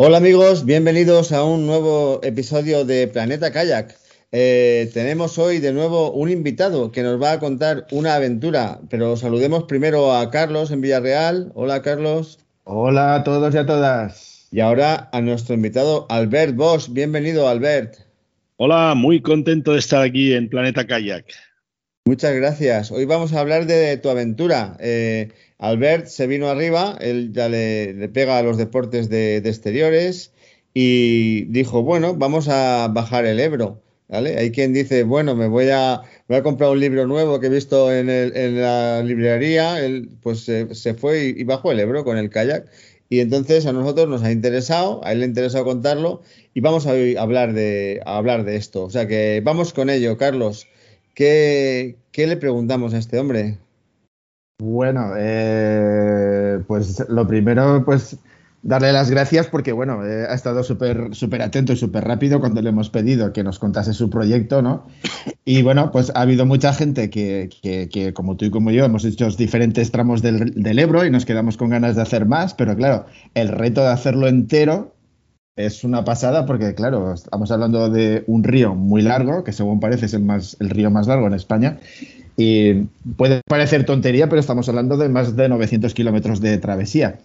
Hola amigos, bienvenidos a un nuevo episodio de Planeta Kayak. Eh, tenemos hoy de nuevo un invitado que nos va a contar una aventura, pero saludemos primero a Carlos en Villarreal. Hola Carlos. Hola a todos y a todas. Y ahora a nuestro invitado Albert Bosch. Bienvenido Albert. Hola, muy contento de estar aquí en Planeta Kayak. Muchas gracias. Hoy vamos a hablar de tu aventura. Eh, Albert se vino arriba, él ya le, pega a los deportes de, exteriores y dijo, bueno, vamos a bajar el Ebro. Hay quien dice, bueno, me voy a, a comprar un libro nuevo que he visto en, la librería. Él pues se, fue y, bajó el Ebro con el kayak. Y entonces a nosotros nos ha interesado, a él le ha interesado contarlo y vamos a hablar de, a hablar de esto. O sea que vamos con ello, Carlos. ¿Qué, qué le preguntamos a este hombre? Bueno, eh, pues lo primero, pues darle las gracias porque, bueno, eh, ha estado súper súper atento y súper rápido cuando le hemos pedido que nos contase su proyecto, ¿no? Y bueno, pues ha habido mucha gente que, que, como tú y como yo, hemos hecho diferentes tramos del, del, Ebro y nos quedamos con ganas de hacer más, pero claro, el reto de hacerlo entero es una pasada porque, claro, estamos hablando de un río muy largo, que según parece es el, más, el río más largo en España, y puede parecer tontería, pero estamos hablando de más de 900 kilómetros de travesía.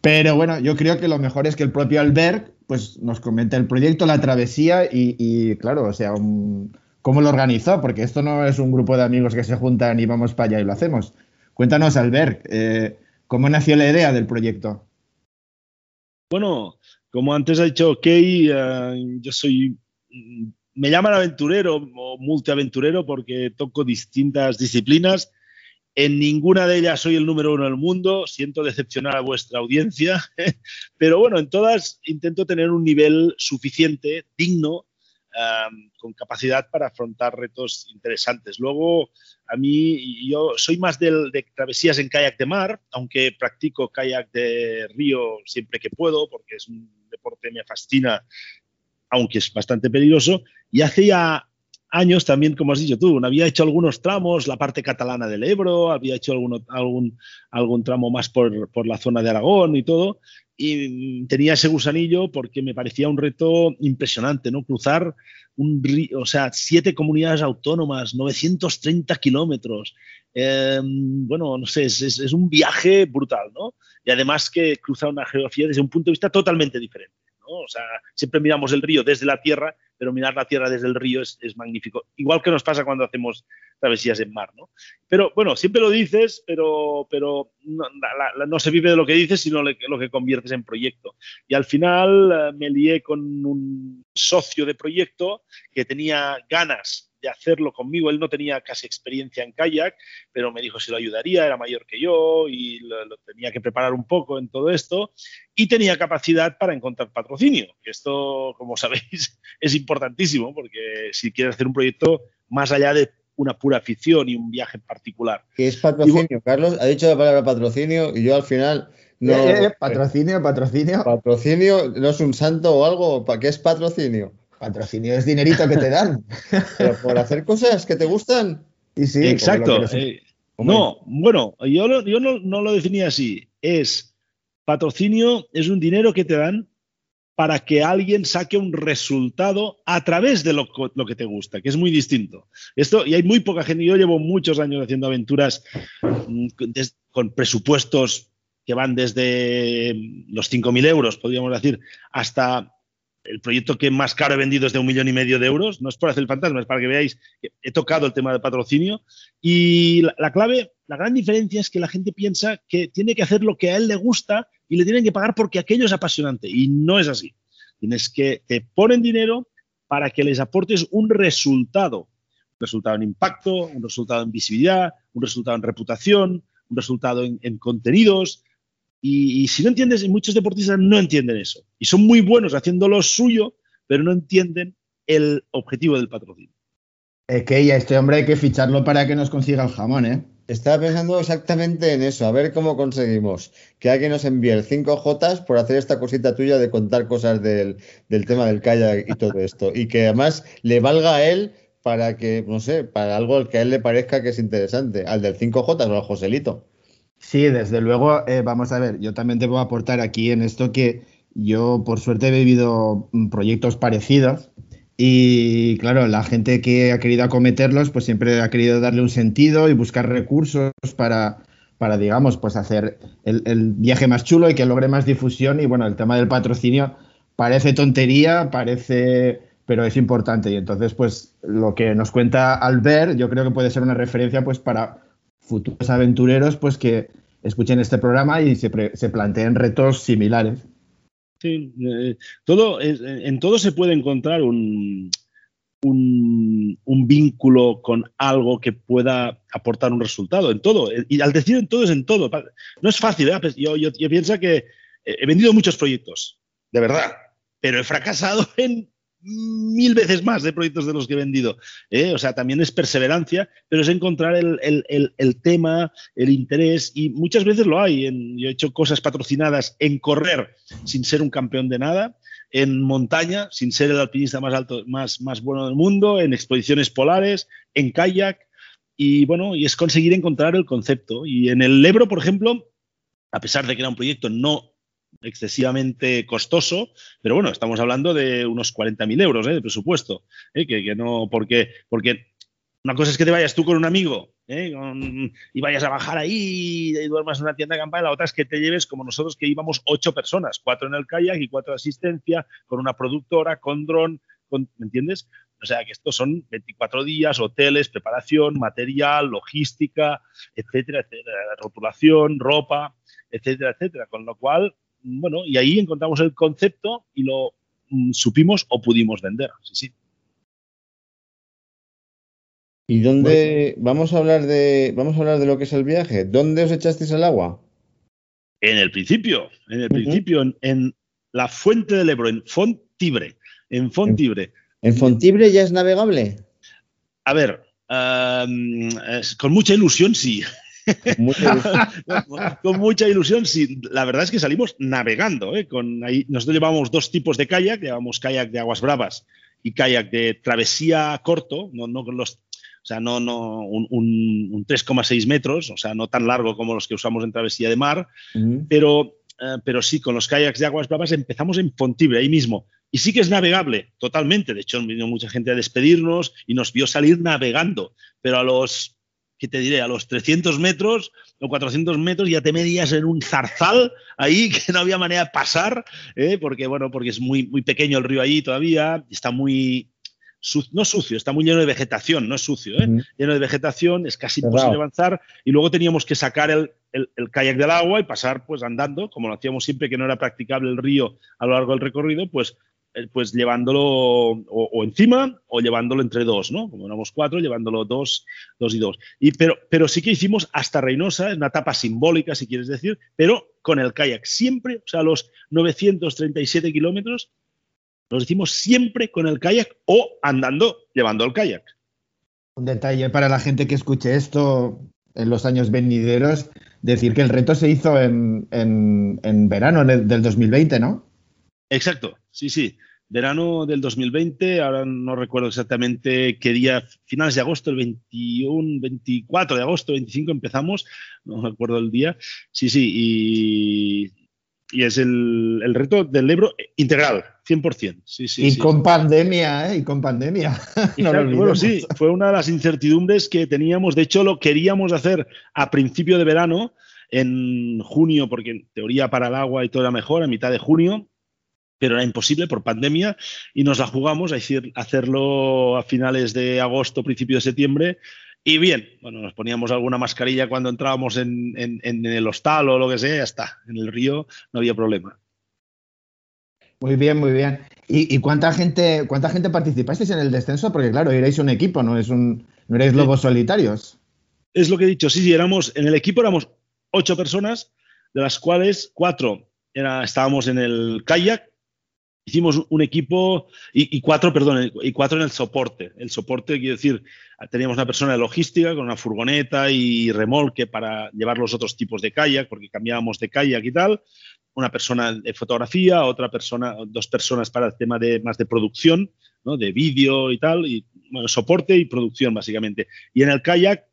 Pero bueno, yo creo que lo mejor es que el propio Albert pues, nos comente el proyecto, la travesía y, claro, o sea, cómo lo organizó, porque esto no es un grupo de amigos que se juntan y vamos para allá y lo hacemos. Cuéntanos, Albert, eh, ¿cómo nació la idea del proyecto? Bueno, como antes ha dicho Kay, uh, yo soy me llaman aventurero o multiaventurero porque toco distintas disciplinas. En ninguna de ellas soy el número uno del mundo, siento decepcionar a vuestra audiencia, pero bueno, en todas intento tener un nivel suficiente, digno, con capacidad para afrontar retos interesantes. Luego, a mí, yo soy más del, de travesías en kayak de mar, aunque practico kayak de río siempre que puedo, porque es un deporte que me fascina aunque es bastante peligroso. Y hace ya años también, como has dicho tú, había hecho algunos tramos, la parte catalana del Ebro, había hecho algún, algún, algún tramo más por, por, la zona de Aragón y todo, y tenía ese gusanillo porque me parecía un reto impresionante, ¿no? Cruzar un río, o sea, siete comunidades autónomas, 930 kilómetros, em, bueno, no sé, es un viaje brutal, ¿no? Y además que cruza una geografía desde un punto de vista totalmente diferente. O sea, siempre miramos el río desde la tierra, pero mirar la tierra desde el río es, magnífico. Igual que nos pasa cuando hacemos travesías en mar, ¿no? Pero bueno, siempre lo dices, pero, pero no, se vive de lo que dices, sino lo que conviertes en proyecto. Y al final eh, me lié con un socio de proyecto que tenía ganas de hacerlo conmigo. Él no tenía casi experiencia en kayak, pero me dijo si lo ayudaría, era mayor que yo y lo, tenía que preparar un poco en todo esto. Y tenía capacidad para encontrar patrocinio, esto, como sabéis, es importantísimo, porque si quieres hacer un proyecto más allá de una pura afición y un viaje en particular. ¿Qué es patrocinio, Carlos? Ha dicho la palabra patrocinio y yo al final... No, eh, eh, patrocinio, patrocinio. Patrocinio, ¿no es un santo o algo? ¿Para qué es patrocinio? Patrocinio es dinerito que te dan. Pero por hacer cosas que te gustan. Y sí, Exacto. Eh, no, bueno, yo, yo no, no, lo definía así. Es patrocinio, es un dinero que te dan para que alguien saque un resultado a través de lo, lo, que te gusta, que es muy distinto. Esto, y hay muy poca gente, yo llevo muchos años haciendo aventuras mm, con presupuestos que van desde los 5.000 euros, podríamos decir, hasta el proyecto que más caro he vendido es de un millón y medio de euros. No es por hacer el fantasma, es para que veáis que he tocado el tema del patrocinio. Y la, clave, la gran diferencia es que la gente piensa que tiene que hacer lo que a él le gusta y le tienen que pagar porque aquello es apasionante. Y no es así. Tienes que te ponen dinero para que les aportes un resultado. Un resultado en impacto, un resultado en visibilidad, un resultado en reputación, un resultado en contenidos, Y, si no entiendes, muchos deportistas no entienden eso. Y son muy buenos haciendo lo suyo, pero no entienden el objetivo del patrocinio. Es que ya este hombre hay que ficharlo para que nos consiga el jamón, ¿eh? Estaba pensando exactamente en eso, a ver cómo conseguimos que alguien nos envíe el 5J por hacer esta cosita tuya de contar cosas del, del tema del kayak y todo esto. Y que además le valga a él para que, no sé, para algo que a él le parezca que es interesante, al del 5J o al Joselito. Sí, desde luego, eh, vamos a ver, yo también debo aportar aquí en esto que yo por suerte he vivido mm, proyectos parecidos y claro, la gente que ha querido acometerlos pues siempre ha querido darle un sentido y buscar recursos para, para digamos, pues hacer el, el viaje más chulo y que logre más difusión. Y bueno, el tema del patrocinio parece tontería, parece pero es importante. Y entonces pues lo que nos cuenta Albert yo creo que puede ser una referencia pues para futuros aventureros pues que escuchen este programa y se, se planteen retos similares. Sí, eh, todo, en todo se puede encontrar un, un, vínculo con algo que pueda aportar un resultado, en todo. Y al decir en todo es en todo. No es fácil, ¿eh? Yo pienso que he vendido muchos proyectos, de verdad, pero he fracasado en mil veces más de proyectos de los que he vendido. ¿eh? O sea, también es perseverancia, pero es encontrar el, tema, el interés, y muchas veces lo hay. yo he hecho cosas patrocinadas en correr sin ser un campeón de nada, en montaña sin ser el alpinista más alto, más, más bueno del mundo, en expediciones polares, en kayak, y bueno, y es conseguir encontrar el concepto. Y en el Ebro, por ejemplo, a pesar de que era un proyecto no excesivamente costoso, pero bueno, estamos hablando de unos 40.000 euros ¿eh? de presupuesto, ¿eh? que, no, porque, porque una cosa es que te vayas tú con un amigo ¿eh? y vayas a bajar ahí y duermas en una tienda de campaña, la otra es que te lleves como nosotros que íbamos ocho personas, cuatro en el kayak y cuatro de asistencia, con una productora, con dron, ¿me entiendes? O sea que estos son 24 días, hoteles, preparación, material, logística, etcétera, etcétera, rotulación, ropa, etcétera, etcétera. Con lo cual, bueno, y ahí encontramos el concepto y lo mm, supimos o pudimos vender. Sí, sí. ¿Y dónde vamos a hablar de vamos a hablar de lo que es el viaje? ¿Dónde os echasteis el agua? En el principio, en el principio, en, la fuente del Ebro, en Fontibre, en Fontibre. ¿En, Fontibre ya es navegable? A ver, con mucha ilusión sí. Con mucha, ilusión, sí. La verdad es que salimos navegando. ¿eh? Con ahí, nosotros llevamos dos tipos de kayak, llevamos kayak de aguas bravas y kayak de travesía corto, no, no los, o sea, no, no un, un, 3,6 metros, o sea, no tan largo como los que usamos en travesía de mar, pero, eh, pero sí, con los kayaks de aguas bravas empezamos en Fontibre, ahí mismo. Y sí que es navegable, totalmente. De hecho, vino mucha gente a despedirnos y nos vio salir navegando, pero a los ¿qué te diré? A los 300 metros o 400 metros ya te medías en un zarzal ahí que no había manera de pasar, ¿eh? porque, bueno, porque es muy, muy pequeño el río ahí todavía, está muy, no sucio, está muy lleno de vegetación, no es sucio, ¿eh? lleno de vegetación, es casi imposible avanzar y luego teníamos que sacar el, el, el, kayak del agua y pasar pues andando, como lo hacíamos siempre que no era practicable el río a lo largo del recorrido, pues pues llevándolo o, encima o llevándolo entre dos, ¿no? Como éramos cuatro, llevándolo dos, dos y dos. Y, pero, pero sí que hicimos hasta Reynosa, una etapa simbólica, si quieres decir, pero con el kayak. Siempre, o sea, los 937 kilómetros, los hicimos siempre con el kayak o andando llevando el kayak. Un detalle para la gente que escuche esto en los años venideros, decir que el reto se hizo en, en, verano del 2020, ¿no? Exacto, sí, sí verano del 2020, ahora no recuerdo exactamente qué día, finales de agosto, el 21, 24 de agosto, 25 empezamos, no me acuerdo el día. Sí, sí, y, y es el, el, reto del Ebro integral, 100%. Sí, sí, y con pandemia, ¿eh? Y con pandemia. no bueno, sí, fue una de las incertidumbres que teníamos. De hecho, lo queríamos hacer a principio de verano, en junio, porque en teoría para el agua y todo era mejor, a mitad de junio pero era imposible por pandemia y nos la jugamos a decir, hacerlo a finales de agosto, principio de septiembre. Y bien, bueno, nos poníamos alguna mascarilla cuando entrábamos en, el hostal o lo que sea, ya está. En el río no había problema. Muy bien, muy bien. ¿Y, cuánta gente cuánta gente participasteis en el descenso? Porque claro, erais un equipo, no es un no erais lobos solitarios. Es lo que he dicho, sí, sí, éramos en el equipo éramos ocho personas, de las cuales cuatro era, estábamos en el kayak, hicimos un equipo y, cuatro, perdón, y cuatro en el soporte. El soporte, quiero decir, teníamos una persona de logística con una furgoneta y remolque para llevar los otros tipos de kayak, porque cambiábamos de kayak y tal. Una persona de fotografía, otra persona, dos personas para el tema de más de producción, ¿no? de vídeo y tal, y soporte y producción básicamente. Y en el kayak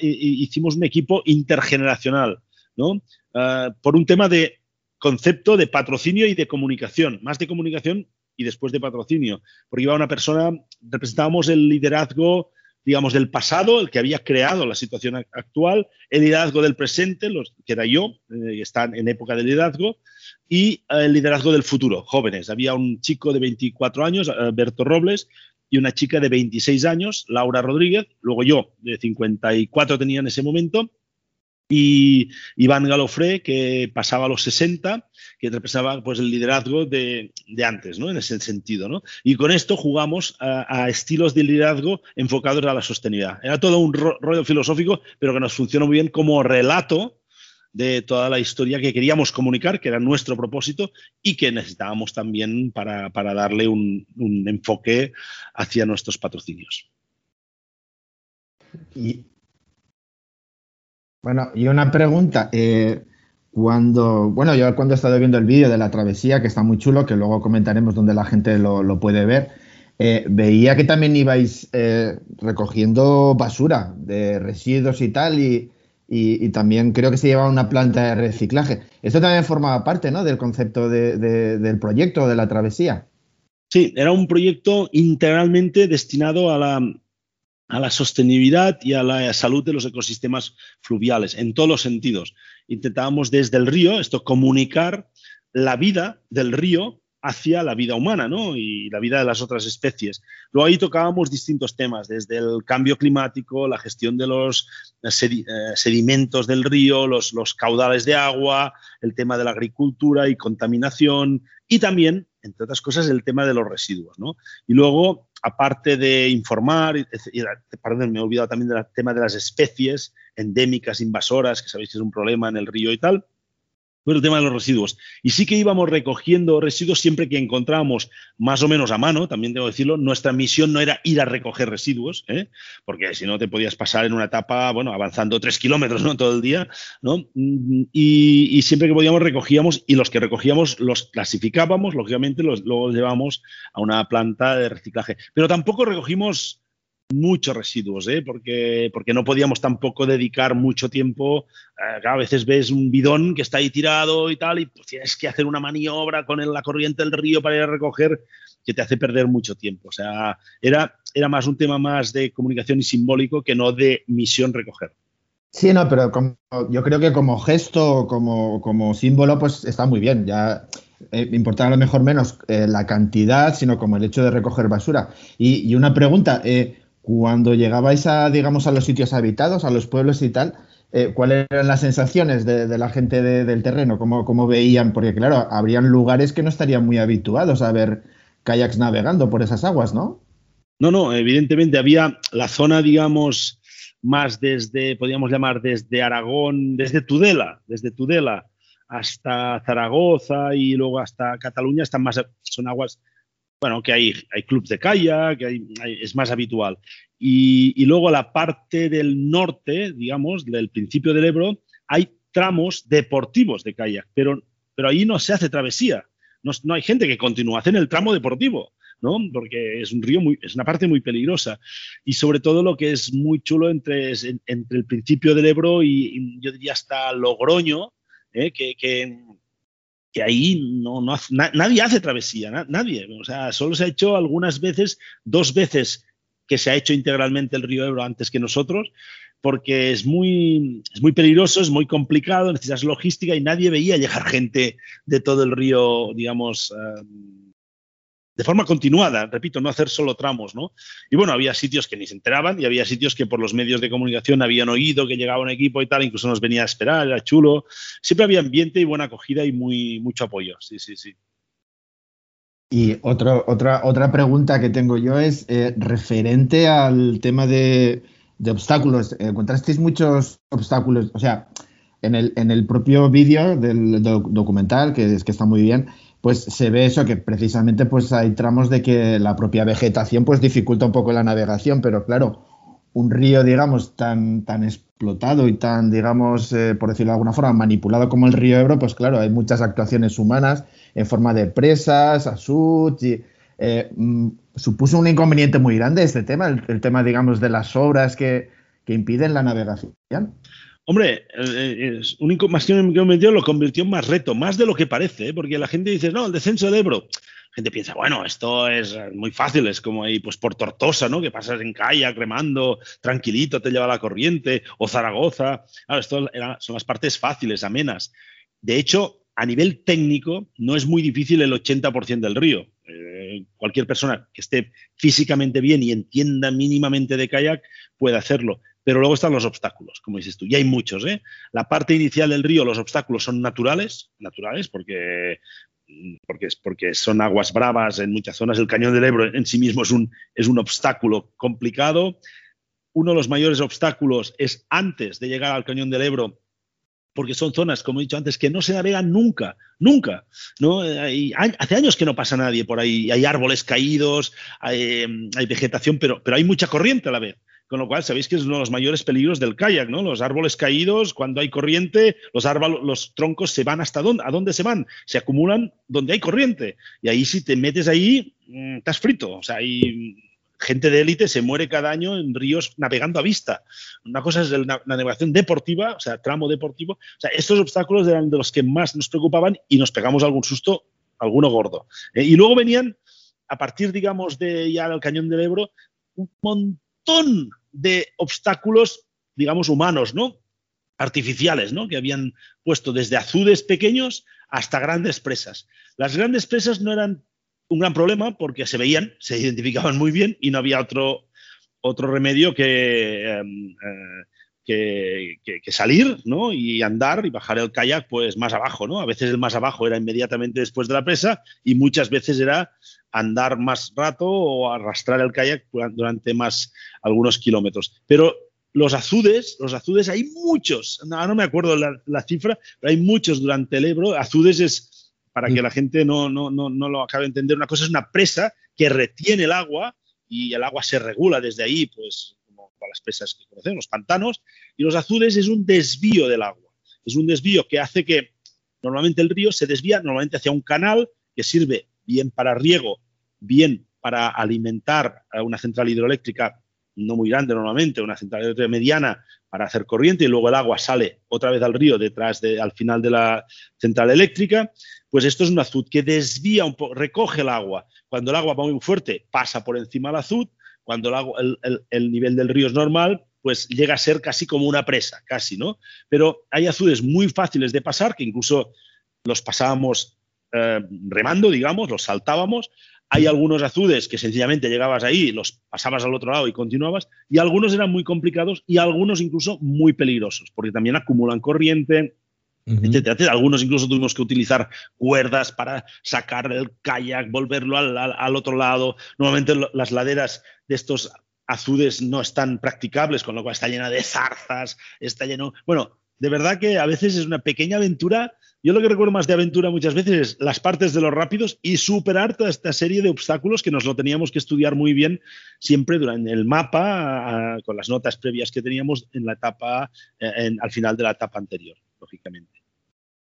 hicimos un equipo intergeneracional, ¿no? Ah, por un tema de concepto de patrocinio y de comunicación, más de comunicación y después de patrocinio, porque iba una persona, representábamos el liderazgo, digamos, del pasado, el que había creado la situación actual, el liderazgo del presente, los, que era yo, eh, están en época de liderazgo, y el liderazgo del futuro, jóvenes. Había un chico de 24 años, Alberto Robles, y una chica de 26 años, Laura Rodríguez, luego yo, de 54 tenía en ese momento, y Iván Galofré, que pasaba a los 60, que representaba pues, el liderazgo de, antes, ¿no? en ese sentido. ¿no? Y con esto jugamos a, estilos de liderazgo enfocados a la sostenibilidad. Era todo un rollo filosófico, pero que nos funcionó muy bien como relato de toda la historia que queríamos comunicar, que era nuestro propósito y que necesitábamos también para, darle un, enfoque hacia nuestros patrocinios. Bueno, y una pregunta. Eh, cuando, bueno, yo cuando he estado viendo el vídeo de la travesía, que está muy chulo, que luego comentaremos donde la gente lo, puede ver, eh, veía que también ibais eh, recogiendo basura de residuos y tal, y, también creo que se llevaba una planta de reciclaje. Esto también formaba parte ¿no? del concepto del proyecto de la travesía. Sí, era un proyecto integralmente destinado a la, a la sostenibilidad y a la salud de los ecosistemas fluviales, en todos los sentidos. Intentábamos desde el río, esto, comunicar la vida del río hacia la vida humana ¿no? y la vida de las otras especies. Luego ahí tocábamos distintos temas, desde el cambio climático, la gestión de los eh, sedimentos del río, los, los caudales de agua, el tema de la agricultura y contaminación y también, entre otras cosas, el tema de los residuos. ¿no? Y luego aparte de informar, y, perdón, me he olvidado también del tema de las especies endémicas, invasoras, que sabéis que es un problema en el río y tal, el tema de los residuos. Y sí que íbamos recogiendo residuos siempre que encontrábamos más o menos a mano, también debo decirlo. Nuestra misión no era ir a recoger residuos, ¿eh? porque si no te podías pasar en una etapa, bueno, avanzando tres kilómetros ¿no? todo el día, ¿no? Y, siempre que podíamos recogíamos y los que recogíamos los clasificábamos, lógicamente los, los llevábamos a una planta de reciclaje. Pero tampoco recogimos muchos residuos, ¿eh? porque, porque no podíamos tampoco dedicar mucho tiempo. Eh, a veces ves un bidón que está ahí tirado y tal, y pues tienes que hacer una maniobra con la corriente del río para ir a recoger, que te hace perder mucho tiempo. O sea, era, era más un tema más de comunicación y simbólico que no de misión recoger. Sí, no, pero yo creo que como gesto, como, como símbolo, pues está muy bien. Ya eh, importa a lo mejor menos eh, la cantidad, sino como el hecho de recoger basura. Y, y una pregunta, eh, cuando llegabais a, digamos, a los sitios habitados, a los pueblos y tal, eh, ¿cuáles eran las sensaciones de, la gente del terreno? ¿Cómo, ¿Cómo, veían? Porque, claro, habrían lugares que no estarían muy habituados a ver kayaks navegando por esas aguas, ¿no? No, no, evidentemente había la zona, digamos, más desde, podríamos llamar desde Aragón, desde Tudela, desde Tudela hasta Zaragoza y luego hasta Cataluña, están más, son aguas bueno, que hay, hay clubs de kayak, que es más habitual. Y, luego la parte del norte, digamos, del principio del Ebro, hay tramos deportivos de kayak, pero, pero ahí no se hace travesía. No, hay gente que continúa, hacen el tramo deportivo. ¿no? Porque es un río muy, es una parte muy peligrosa. Y sobre todo lo que es muy chulo entre, entre el principio del Ebro y, yo diría hasta Logroño, ¿eh? que, que, que ahí no, no nadie hace travesía, nadie. O sea, solo se ha hecho algunas veces, dos veces que se ha hecho integralmente el río Ebro antes que nosotros, porque es muy, es muy peligroso, es muy complicado, necesitas logística y nadie veía llegar gente de todo el río, digamos, eh, de forma continuada, repito, no hacer solo tramos, ¿no? Y bueno, había sitios que ni se enteraban y había sitios que por los medios de comunicación habían oído que llegaba un equipo y tal, incluso nos venía a esperar, era chulo. Siempre había ambiente y buena acogida y muy, mucho apoyo, sí, sí, sí. Y otra, otra pregunta que tengo yo es eh, referente al tema de, obstáculos. ¿Encontrasteis muchos obstáculos? O sea, en el, en el propio vídeo del documental, que es que está muy bien, pues se ve eso, que precisamente pues hay tramos de que la propia vegetación pues dificulta un poco la navegación, pero claro, un río, digamos, tan, tan explotado y tan, digamos, eh, por decirlo de alguna forma, manipulado como el río Ebro, pues claro, hay muchas actuaciones humanas en forma de presas, asut, y eh, mm, supuso un inconveniente muy grande este tema, el, tema, digamos, de las obras que, que impiden la navegación. Hombre, es un inconveniente lo convirtió en más reto, más de lo que parece, ¿eh? porque la gente dice, no, el descenso del Ebro. La gente piensa, bueno, esto es muy fácil, es como ahí pues por Tortosa, ¿no? Que pasas en kayak remando, tranquilito, te lleva la corriente, o Zaragoza. Claro, esto son las partes fáciles, amenas. De hecho, a nivel técnico, no es muy difícil el 80% del río. Eh, cualquier persona que esté físicamente bien y entienda mínimamente de kayak puede hacerlo. Pero luego están los obstáculos, como dices tú, y hay muchos. ¿eh? La parte inicial del río, los obstáculos son naturales, naturales porque, porque, porque son aguas bravas en muchas zonas. El cañón del Ebro en sí mismo es un, es un obstáculo complicado. Uno de los mayores obstáculos es antes de llegar al cañón del Ebro, porque son zonas, como he dicho antes, que no se navegan nunca, nunca. ¿no? hace años que no pasa nadie por ahí, hay árboles caídos, hay, hay, vegetación, pero, pero hay mucha corriente a la vez. Con lo cual, sabéis que es uno de los mayores peligros del kayak, ¿no? Los árboles caídos, cuando hay corriente, los, árboles, los troncos se van hasta dónde, ¿a dónde se van? Se acumulan donde hay corriente. Y ahí si te metes ahí, mm, estás frito. O sea, hay gente de élite se muere cada año en ríos navegando a vista. Una cosa es la navegación deportiva, o sea, tramo deportivo. O sea, estos obstáculos eran de los que más nos preocupaban y nos pegamos algún susto, alguno gordo. Eh, y luego venían, a partir, digamos, de ya el cañón del Ebro, un montón de obstáculos, digamos, humanos, ¿no? Artificiales, ¿no? Que habían puesto desde azudes pequeños hasta grandes presas. Las grandes presas no eran un gran problema porque se veían, se identificaban muy bien y no había otro, otro remedio que, em, eh, que, salir ¿no? y andar y bajar el kayak pues más abajo. ¿no? A veces el más abajo era inmediatamente después de la presa y muchas veces era andar más rato o arrastrar el kayak durante más algunos kilómetros. Pero los azudes, los azudes hay muchos, no, no me acuerdo la, la, cifra, pero hay muchos durante el Ebro. Azudes es, para que la gente no, no, no, no lo acabe de entender, una cosa es una presa que retiene el agua y el agua se regula desde ahí, pues como para las presas que conocemos, los pantanos, y los azudes es un desvío del agua. Es un desvío que hace que normalmente el río se desvía normalmente hacia un canal que sirve bien para riego, bien para alimentar a una central hidroeléctrica no muy grande normalmente, una central hidroeléctrica mediana para hacer corriente y luego el agua sale otra vez al río detrás de, al final de la central eléctrica, pues esto es un azud que desvía un poco, recoge el agua. Cuando el agua va muy fuerte, pasa por encima del azud, cuando el, agua, el nivel del río es normal, pues llega a ser casi como una presa, casi, ¿no? Pero hay azudes muy fáciles de pasar, que incluso los pasábamos eh, remando, digamos, los saltábamos. Hay algunos azudes que sencillamente llegabas ahí, los pasabas al otro lado y continuabas, y algunos eran muy complicados y algunos incluso muy peligrosos, porque también acumulan corriente, etcétera, Algunos incluso tuvimos que utilizar cuerdas para sacar el kayak, volverlo al, al, otro lado. Normalmente las laderas de estos azudes no están practicables, con lo cual está llena de zarzas, está lleno... Bueno, de verdad que a veces es una pequeña aventura. Yo lo que recuerdo más de aventura muchas veces es las partes de los rápidos y superar toda esta serie de obstáculos que nos lo teníamos que estudiar muy bien siempre durante el mapa, con las notas previas que teníamos en la etapa, eh, al final de la etapa anterior, lógicamente.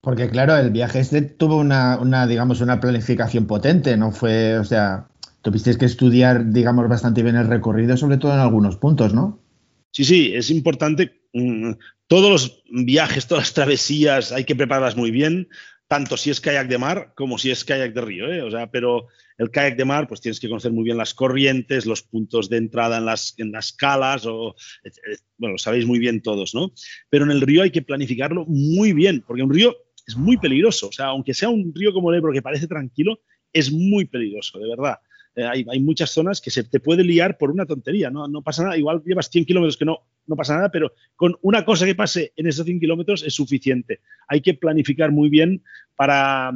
Porque claro, el viaje este tuvo una, una, digamos, una planificación potente, no fue, o sea, tuvisteis que estudiar, digamos, bastante bien el recorrido, sobre todo en algunos puntos, ¿no? Sí, sí, es importante. Mm, todos los viajes, todas las travesías hay que prepararlas muy bien, tanto si es kayak de mar como si es kayak de río. ¿eh? O sea, pero el kayak de mar, pues tienes que conocer muy bien las corrientes, los puntos de entrada en las, en las calas, o, bueno, lo sabéis muy bien todos, ¿no? Pero en el río hay que planificarlo muy bien, porque un río es muy peligroso. O sea, aunque sea un río como el Ebro que parece tranquilo, es muy peligroso, de verdad. Eh, hay, muchas zonas que se te puede liar por una tontería, ¿no? No pasa nada, igual llevas 100 kilómetros que no, no pasa nada, pero con una cosa que pase en esos 100 kilómetros es suficiente. Hay que planificar muy bien para,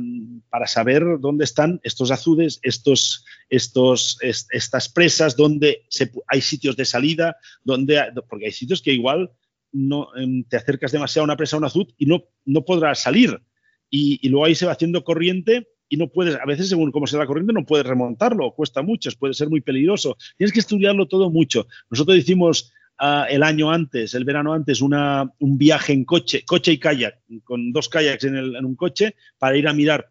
para saber dónde están estos azudes, estos, estos, estas presas, dónde hay sitios de salida, donde, porque hay sitios que igual no, em, te acercas demasiado a una presa o un azud y no, no podrás salir. Y, y, luego ahí se va haciendo corriente y no puedes, a veces según cómo sea la corriente, no puedes remontarlo, cuesta mucho, puede ser muy peligroso. Tienes que estudiarlo todo mucho. Nosotros hicimos uh, el año antes, el verano antes, una, un viaje en coche, coche y kayak, con dos kayaks en, el, en un coche, para ir a mirar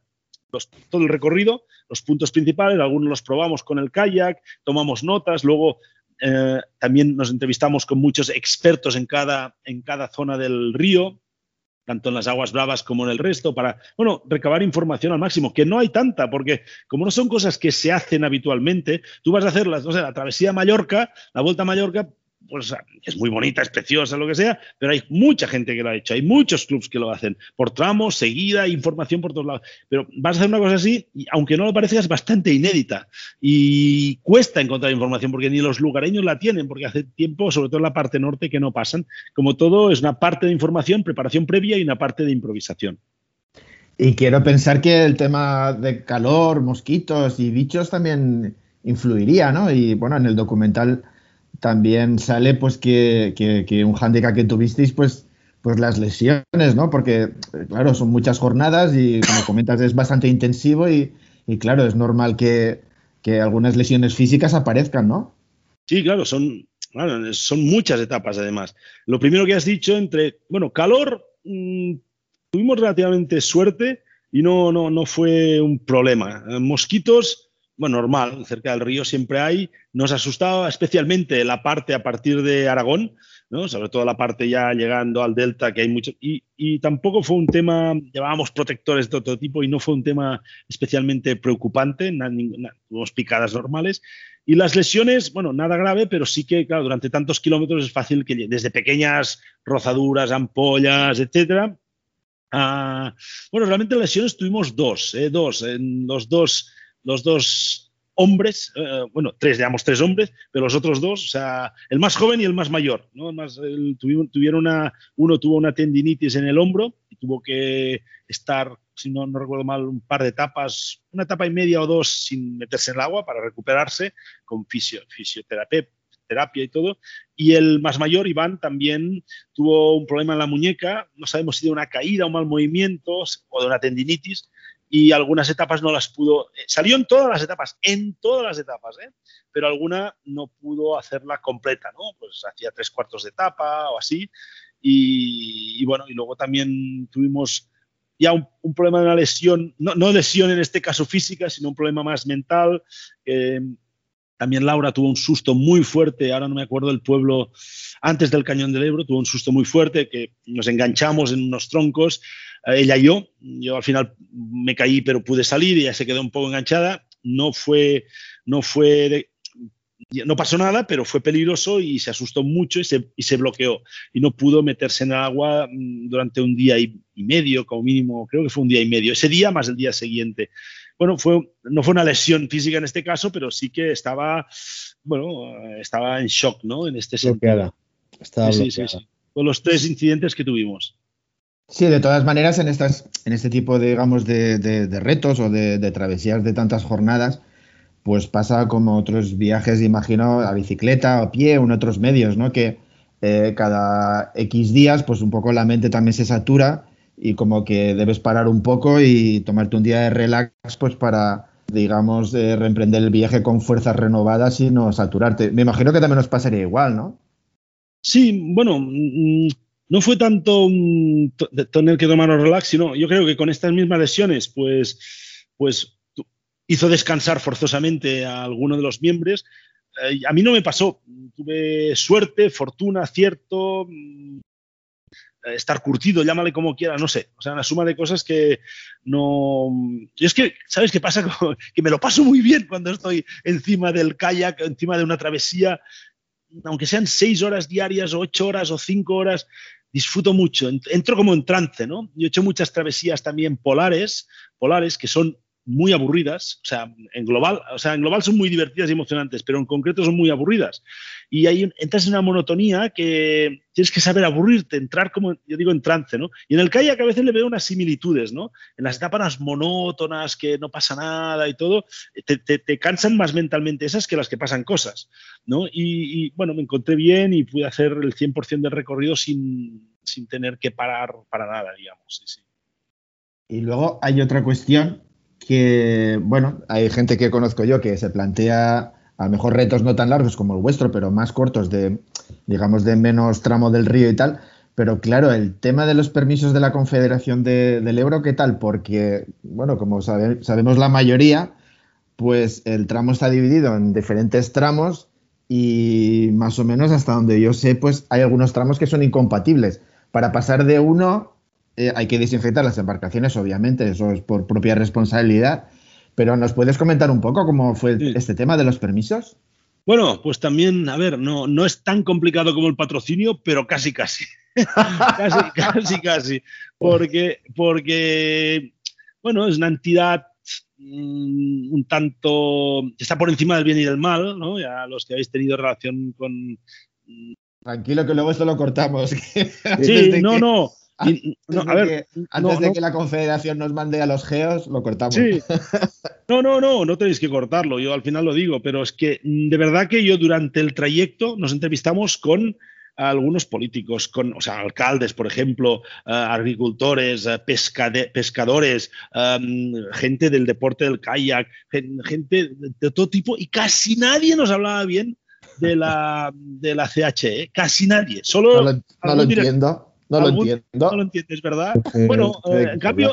todo el recorrido, los puntos principales, algunos los probamos con el kayak, tomamos notas, luego eh, también nos entrevistamos con muchos expertos en cada, en cada zona del río, tanto en las aguas bravas como en el resto, para, bueno, recabar información al máximo, que no hay tanta, porque como no son cosas que se hacen habitualmente, tú vas a hacer la travesía Mallorca, la vuelta Mallorca, pues es muy bonita, es preciosa, lo que sea, pero hay mucha gente que lo ha hecho, hay muchos clubs que lo hacen, por tramos, seguida, información por todos lados. Pero vas a hacer una cosa así, y aunque no lo parezca, es bastante inédita y cuesta encontrar información porque ni los lugareños la tienen, porque hace tiempo, sobre todo en la parte norte, que no pasan. Como todo, es una parte de información, preparación previa y una parte de improvisación. Y quiero pensar que el tema de calor, mosquitos y bichos también influiría, ¿no? Y bueno, en el documental también sale pues que, que, un handicap que tuvisteis pues pues las lesiones, ¿no? Porque claro, son muchas jornadas y como comentas es bastante intensivo y, y claro, es normal que, que, algunas lesiones físicas aparezcan, ¿no? Sí, claro, son, son muchas etapas además. Lo primero que has dicho entre, bueno, calor, mmm, tuvimos relativamente suerte y no, no, no fue un problema. Mosquitos, bueno, normal, cerca del río siempre hay. Nos asustaba especialmente la parte a partir de Aragón, ¿no? sobre todo la parte ya llegando al delta, que hay mucho. Y, tampoco fue un tema, llevábamos protectores de otro tipo y no fue un tema especialmente preocupante, tuvimos picadas normales. Y las lesiones, bueno, nada grave, pero sí que, claro, durante tantos kilómetros es fácil que desde pequeñas rozaduras, ampollas, etcétera. Ah, bueno, realmente lesiones tuvimos dos, ¿eh? dos, en los dos los dos hombres, eh, bueno, tres, digamos, tres hombres, pero los otros dos, o sea, el más joven y el más mayor, ¿no? Más, tuvieron, una, uno tuvo una tendinitis en el hombro y tuvo que estar, si no, no recuerdo mal, un par de etapas, una etapa y media o dos sin meterse en el agua para recuperarse con fisio, fisioterapia terapia y todo. Y el más mayor, Iván, también tuvo un problema en la muñeca, no sabemos si de una caída, un mal movimiento o de una tendinitis, y algunas etapas no las pudo, eh, salió en todas las etapas, en todas las etapas, ¿eh? pero alguna no pudo hacerla completa, ¿no? Pues hacía tres cuartos de etapa o así. Y, bueno, y luego también tuvimos ya un, problema de una lesión, no, no, lesión en este caso física, sino un problema más mental. También Laura tuvo un susto muy fuerte, ahora no me acuerdo el pueblo, antes del Cañón del Ebro, tuvo un susto muy fuerte que nos enganchamos en unos troncos ella y yo. Yo al final me caí, pero pude salir y ella se quedó un poco enganchada. No fue, no fue, no pasó nada, pero fue peligroso y se asustó mucho y se, y se bloqueó. Y no pudo meterse en el agua mm, durante un día y, medio, como mínimo, creo que fue un día y medio. Ese día más el día siguiente. Bueno, fue, no fue una lesión física en este caso, pero sí que estaba, bueno, estaba en shock, ¿no? En este sentido. Estaba sí, sí, sí, Con los tres incidentes que tuvimos. Sí, de todas maneras, en, estas, en este tipo de, digamos, de, de, retos o de, de, travesías de tantas jornadas, pues pasa como otros viajes, imagino, a bicicleta o a pie o en otros medios, ¿no? Que eh, cada X días, pues un poco la mente también se satura y como que debes parar un poco y tomarte un día de relax, pues para, digamos, eh, reemprender el viaje con fuerzas renovadas y no saturarte. Me imagino que también nos pasaría igual, ¿no? Sí, bueno, mm, no fue tanto tener que tomar relax, sino yo creo que con estas mismas lesiones, pues, pues hizo descansar forzosamente a alguno de los miembros. Eh, a mí no me pasó. Tuve suerte, fortuna, cierto, mm, estar curtido, llámale como quiera, no sé. O sea, una suma de cosas que no. Y es que, ¿sabes qué pasa? que me lo paso muy bien cuando estoy encima del kayak, encima de una travesía, aunque sean seis horas diarias, o ocho horas, o cinco horas, disfruto mucho, entro como en trance, ¿no? Yo he hecho muchas travesías también polares, polares que son muy aburridas, o sea, en global, o sea, en global son muy divertidas y emocionantes, pero en concreto son muy aburridas. Y ahí entras en una monotonía que tienes que saber aburrirte, entrar como, yo digo, en trance, ¿no? Y en el kayak a veces le veo unas similitudes, ¿no? En las etapas monótonas, que no pasa nada y todo, te, te, cansan más mentalmente esas que las que pasan cosas, ¿no? Y, bueno, me encontré bien y pude hacer el 100% del recorrido sin, sin tener que parar para nada, digamos. Sí, sí. Y luego hay otra cuestión que, bueno, hay gente que conozco yo que se plantea a lo mejor retos no tan largos como el vuestro, pero más cortos, de, digamos, de menos tramo del río y tal. Pero claro, el tema de los permisos de la Confederación del Ebro, ¿qué tal? Porque, bueno, como sabemos la mayoría, pues el tramo está dividido en diferentes tramos y más o menos hasta donde yo sé, pues hay algunos tramos que son incompatibles. Para pasar de uno eh, hay que desinfectar las embarcaciones, obviamente, eso es por propia responsabilidad. Pero ¿nos puedes comentar un poco cómo fue este tema de los permisos? Bueno, pues también, a ver, no, no es tan complicado como el patrocinio, pero casi, casi. casi, casi, casi. Porque, porque, bueno, es una entidad mm, un tanto que está por encima del bien y del mal, ¿no? Ya los que habéis tenido relación con. Tranquilo, que luego esto lo cortamos. sí, no, no. Antes, de, que, la Confederación nos mande a los geos, lo cortamos. Sí. No, no, no, no tenéis que cortarlo, yo al final lo digo, pero es que de verdad que yo durante el trayecto nos entrevistamos con algunos políticos, con, o sea, alcaldes, por ejemplo, eh, agricultores, eh, pescadores, em, gente del deporte del kayak, gente de todo tipo, y casi nadie nos hablaba bien de la, de la CHE, casi nadie. Solo no lo entiendo. No lo entiendo. No lo entiendes, ¿verdad? bueno, eh, en cambio,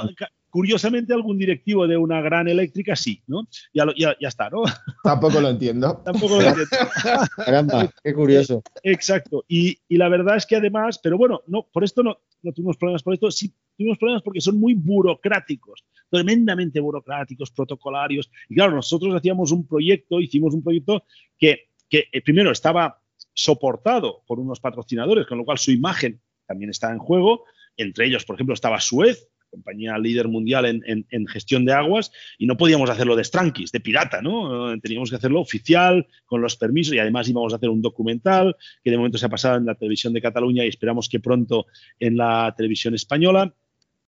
curiosamente, algún directivo de una gran eléctrica sí, ¿no? Ya, ya, ya está, ¿no? Tampoco lo entiendo. Tampoco lo entiendo. Caramba, qué curioso. Exacto. Y, y, la verdad es que además, pero bueno, no, por esto no, no tuvimos problemas por esto, sí tuvimos problemas porque son muy burocráticos, tremendamente burocráticos, protocolarios. Y claro, nosotros hacíamos un proyecto, hicimos un proyecto que, que eh, primero estaba soportado por unos patrocinadores, con lo cual su imagen también estaba en juego. Entre ellos, por ejemplo, estaba Suez, compañía líder mundial en, gestión de aguas, y no podíamos hacerlo de stranquis, de pirata, ¿no? Teníamos que hacerlo oficial, con los permisos, y además íbamos a hacer un documental que de momento se ha pasado en la televisión de Cataluña y esperamos que pronto en la televisión española.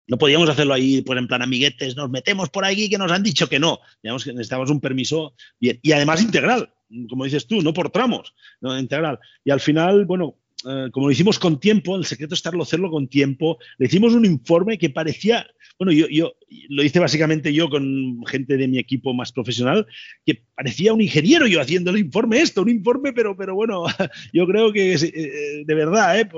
No podíamos hacerlo ahí, pues en plan amiguetes, nos metemos por aquí que nos han dicho que no. Digamos que necesitamos un permiso bien. Y además integral, como dices tú, no por tramos, no integral. Y al final, bueno, eh, como lo hicimos con tiempo, el secreto es hacerlo con tiempo, le hicimos un informe que parecía, bueno, yo, yo lo hice básicamente yo con gente de mi equipo más profesional, que parecía un ingeniero yo haciendo el informe esto, un informe, pero, pero bueno, yo creo que eh, de verdad, ¿eh?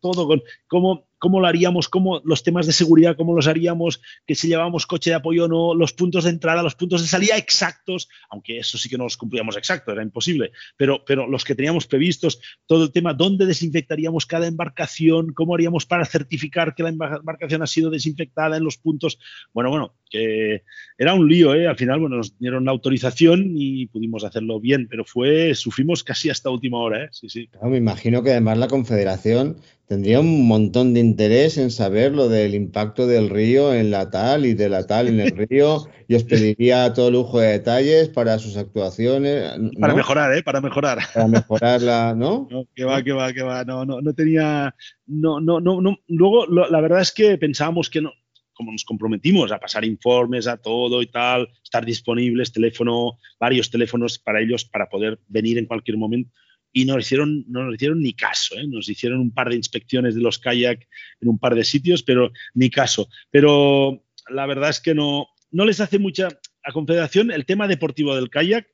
todo con cómo cómo lo haríamos, cómo los temas de seguridad, cómo los haríamos, que si llevábamos coche de apoyo o no, los puntos de entrada, los puntos de salida exactos, aunque eso sí que no los cumplíamos exacto, era imposible, pero, pero los que teníamos previstos, todo el tema, dónde desinfectaríamos cada embarcación, cómo haríamos para certificar que la embarcación ha sido desinfectada en los puntos. Bueno, bueno, que era un lío, ¿eh? Al final, bueno, nos dieron la autorización y pudimos hacerlo bien, pero fue, sufrimos casi hasta última hora, ¿eh? Sí, sí. me imagino que además la Confederación tendría un montón de interés en saber lo del impacto del río en la tal y de la tal en el río y os pediría todo lujo de detalles para sus actuaciones. Para mejorar, ¿eh? Para mejorar. Para mejorarla, ¿no? No, que va, que va, que va. No, no, no tenía. No, no, no, no. Luego, la verdad es que pensábamos que no. Como nos comprometimos a pasar informes a todo y tal, estar disponibles, teléfono, varios teléfonos para ellos para poder venir en cualquier momento y no nos hicieron, no nos hicieron ni caso. ¿eh? Nos hicieron un par de inspecciones de los kayak en un par de sitios, pero ni caso. Pero la verdad es que no, no les hace mucha. A Confederación, el tema deportivo del kayak,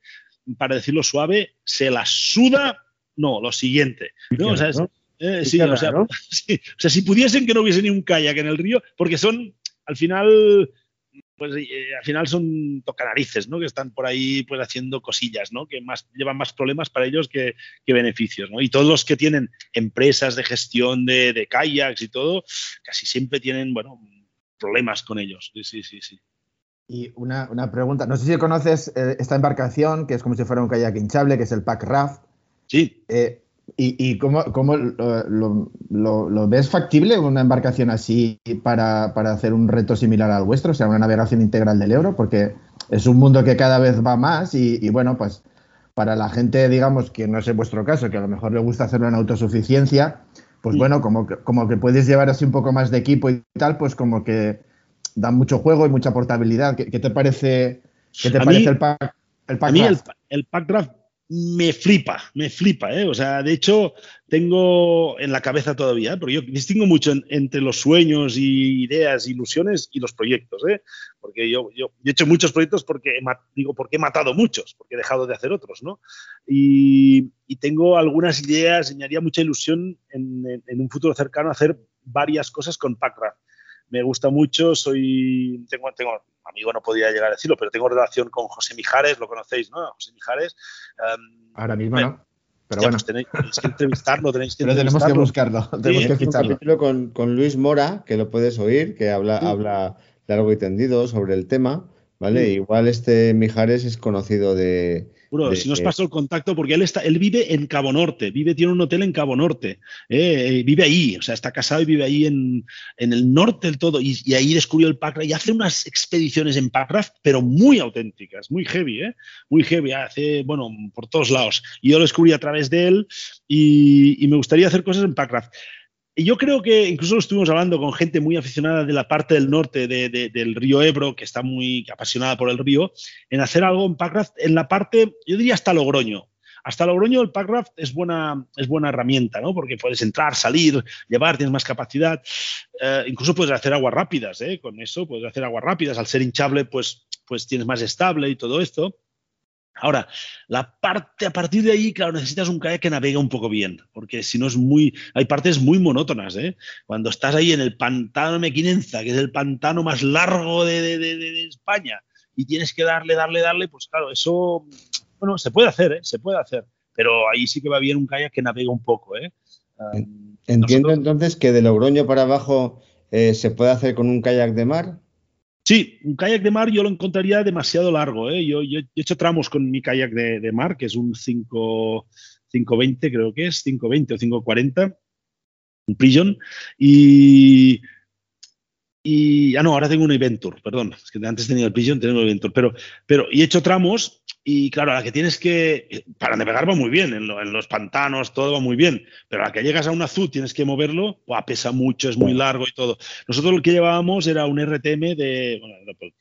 para decirlo suave, se la suda. No, lo siguiente. O sea, sí, o sea, si pudiesen que no hubiese ni un kayak en el río, porque son, al final, pues eh, al final son tocanarices, ¿no? Que están por ahí pues haciendo cosillas, ¿no? Que más, llevan más problemas para ellos que, beneficios, ¿no? Y todos los que tienen empresas de gestión de, de kayaks y todo, casi siempre tienen, bueno, problemas con ellos. Sí, sí, sí, sí. Y una, pregunta, no sé si conoces eh, esta embarcación, que es como si fuera un kayak hinchable, que es el Pack Raft. Sí. Eh, ¿Y, cómo, lo, ves factible una embarcación así para, hacer un reto similar al vuestro, o sea, una navegación integral del euro? Porque es un mundo que cada vez va más y, bueno, pues para la gente, digamos, que no es vuestro caso, que a lo mejor le gusta hacerlo en autosuficiencia, pues bueno, como que, como que puedes llevar así un poco más de equipo y tal, pues como que da mucho juego y mucha portabilidad. ¿Qué, te parece, qué te parece el pack? El pack a mí el, el, pack draft me flipa, me flipa, ¿eh? O sea, de hecho, tengo en la cabeza todavía, porque yo distingo mucho entre los sueños y ideas, ilusiones y los proyectos, ¿eh? Porque yo, yo, he hecho muchos proyectos porque he, digo, porque he matado muchos, porque he dejado de hacer otros, ¿no? Y, tengo algunas ideas, me haría mucha ilusión en, un futuro cercano hacer varias cosas con Packraft. Me gusta mucho, soy, tengo, tengo amigo no podía llegar a decirlo, pero tengo relación con José Mijares, lo conocéis, ¿no? José Mijares. Em, Ahora mismo no. Pero bueno. Pues tenéis, que entrevistarlo, tenéis que Pero tenemos que buscarlo, tenemos que ficharlo. Con, con, Luis Mora, que lo puedes oír, que habla, habla largo y tendido sobre el tema, ¿vale? Igual este Mijares es conocido de, si nos pasó el contacto, porque él, está, él vive en Cabo Norte, vive, tiene un hotel en Cabo Norte, eh, eh, vive ahí, o sea, está casado y vive ahí en, el norte del todo, y, ahí descubrió el Packraft y hace unas expediciones en Packraft, pero muy auténticas, muy heavy, ¿eh? muy heavy, hace, bueno, por todos lados. Y yo lo descubrí a través de él y, y me gustaría hacer cosas en Packraft. Y yo creo que incluso estuvimos hablando con gente muy aficionada de la parte del norte del río Ebro, que está muy apasionada por el río, en hacer algo en Packraft en la parte, yo diría hasta Logroño. Hasta Logroño el Packraft es buena, es buena herramienta, ¿no? Porque puedes entrar, salir, llevar, tienes más capacidad. Eh, incluso puedes hacer aguas rápidas, ¿eh? Con eso puedes hacer aguas rápidas. Al ser hinchable, pues, pues tienes más estable y todo esto. Ahora, la parte, a partir de ahí, claro, necesitas un kayak que navegue un poco bien, porque si no es muy, hay partes muy monótonas, ¿eh? Cuando estás ahí en el pantano Mequinenza, que es el pantano más largo de, España, y tienes que darle, darle, darle, pues claro, eso, bueno, se puede hacer, ¿eh? Se puede hacer, pero ahí sí que va bien un kayak que navega un poco, ¿eh? Entiendo entonces que de Logroño para abajo eh, se puede hacer con un kayak de mar. Sí, un kayak de mar yo lo encontraría demasiado largo. ¿eh? Yo, he hecho tramos con mi kayak de, mar, que es un 5, 520, creo que es, 520 o 540, un Prison. Y, y, ah, no, ahora tengo un Adventure, perdón, es que antes tenía el Prison, tengo un Adventure, pero, pero, y he hecho tramos y claro, a la que tienes que, para navegar va muy bien, en, los pantanos todo va muy bien, pero a la que llegas a un azul tienes que moverlo, pesa mucho, es muy largo y todo. Nosotros lo que llevábamos era un RTM de, bueno,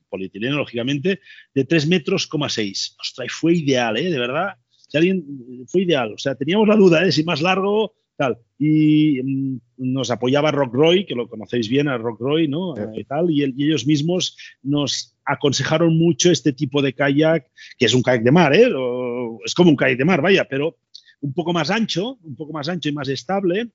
polietileno, lógicamente, de 3 metros, 6. Ostras, fue ideal, ¿eh? De verdad. Si alguien, fue ideal. O sea, teníamos la duda, ¿eh? Si más largo, tal. Y mm, nos apoyaba Rockroy, que lo conocéis bien a Rockroy, ¿no? Y tal, y, y ellos mismos nos aconsejaron mucho este tipo de kayak, que es un kayak de mar, ¿eh? es como un kayak de mar, vaya, pero un poco más ancho, un poco más ancho y más estable,